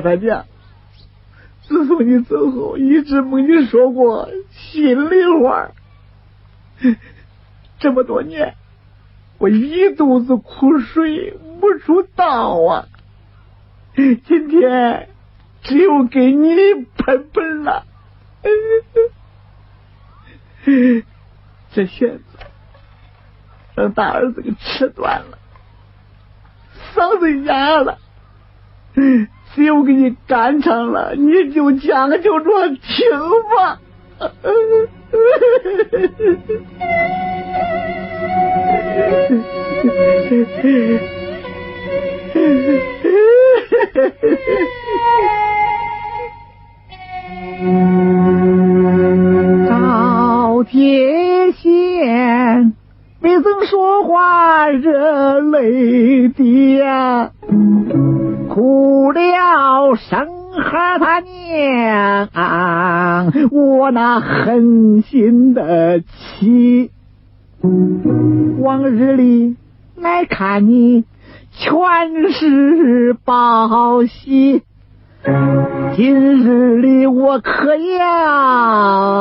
和他娘，自从你走后，一直没你说过心里话。这么多年，我一肚子苦水没处倒啊！今天只有给你喷喷了。这弦子让大儿子给吃断了，嗓子哑了。只有给你干唱了，你就将就着听吧。赵铁线未曾说话热泪滴呀，哭了生和他娘啊，我那狠心的妻。往日里来看你，全是报喜。今日里我可要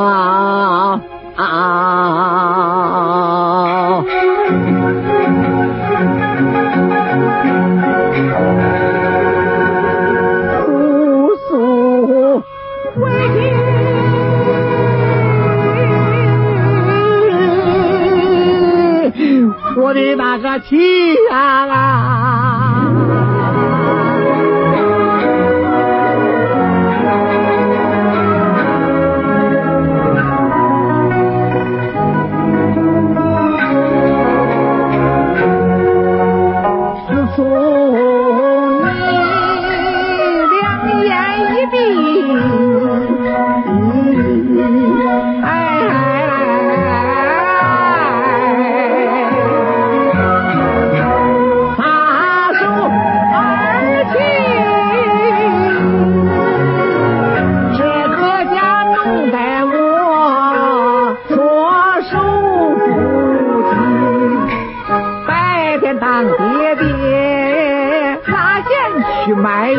去卖艺，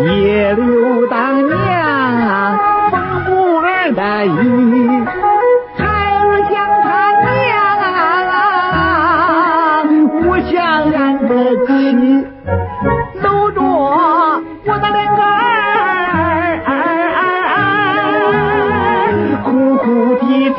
夜溜当娘缝布儿的衣。孩儿想他娘，我想俺的妻，搂着我的两个儿，哭哭啼啼。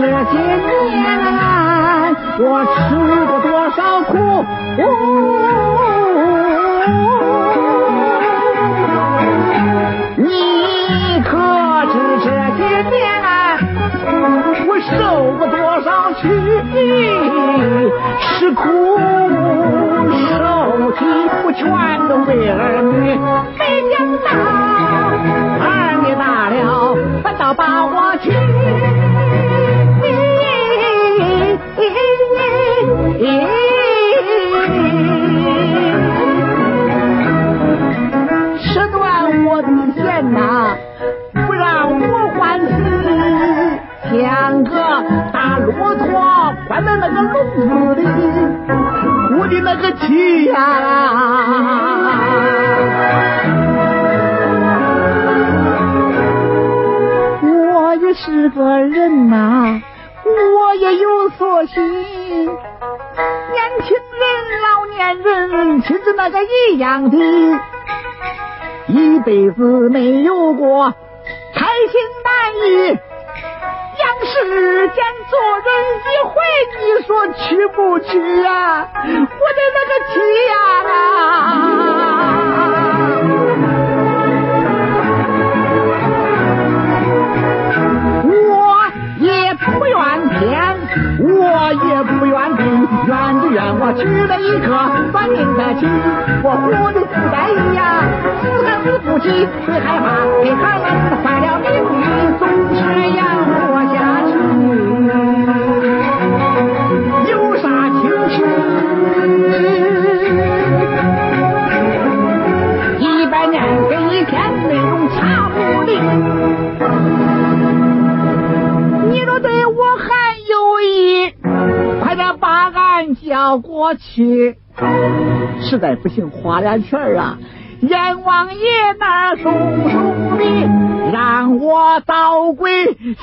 这些年我吃过多少苦？你可知这些年我受过多少屈？吃苦受气，我全都为儿女。没想到儿女大了，反倒把我娶。个妻呀！我也是个人呐、我也有所心。年轻人、老年人，亲是那个一样的，一辈子没有过开心难遇，世间做人一回，你去不去呀？我的那个天啊！我也不怨天，我也不怨地，怨就怨我娶了一个算命的妻，我活的不在意呀，死跟死不起，最害怕给他把俺叫过去。实在不行，花俩钱啊，阎王爷那叔叔的，让我倒归西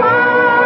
吧。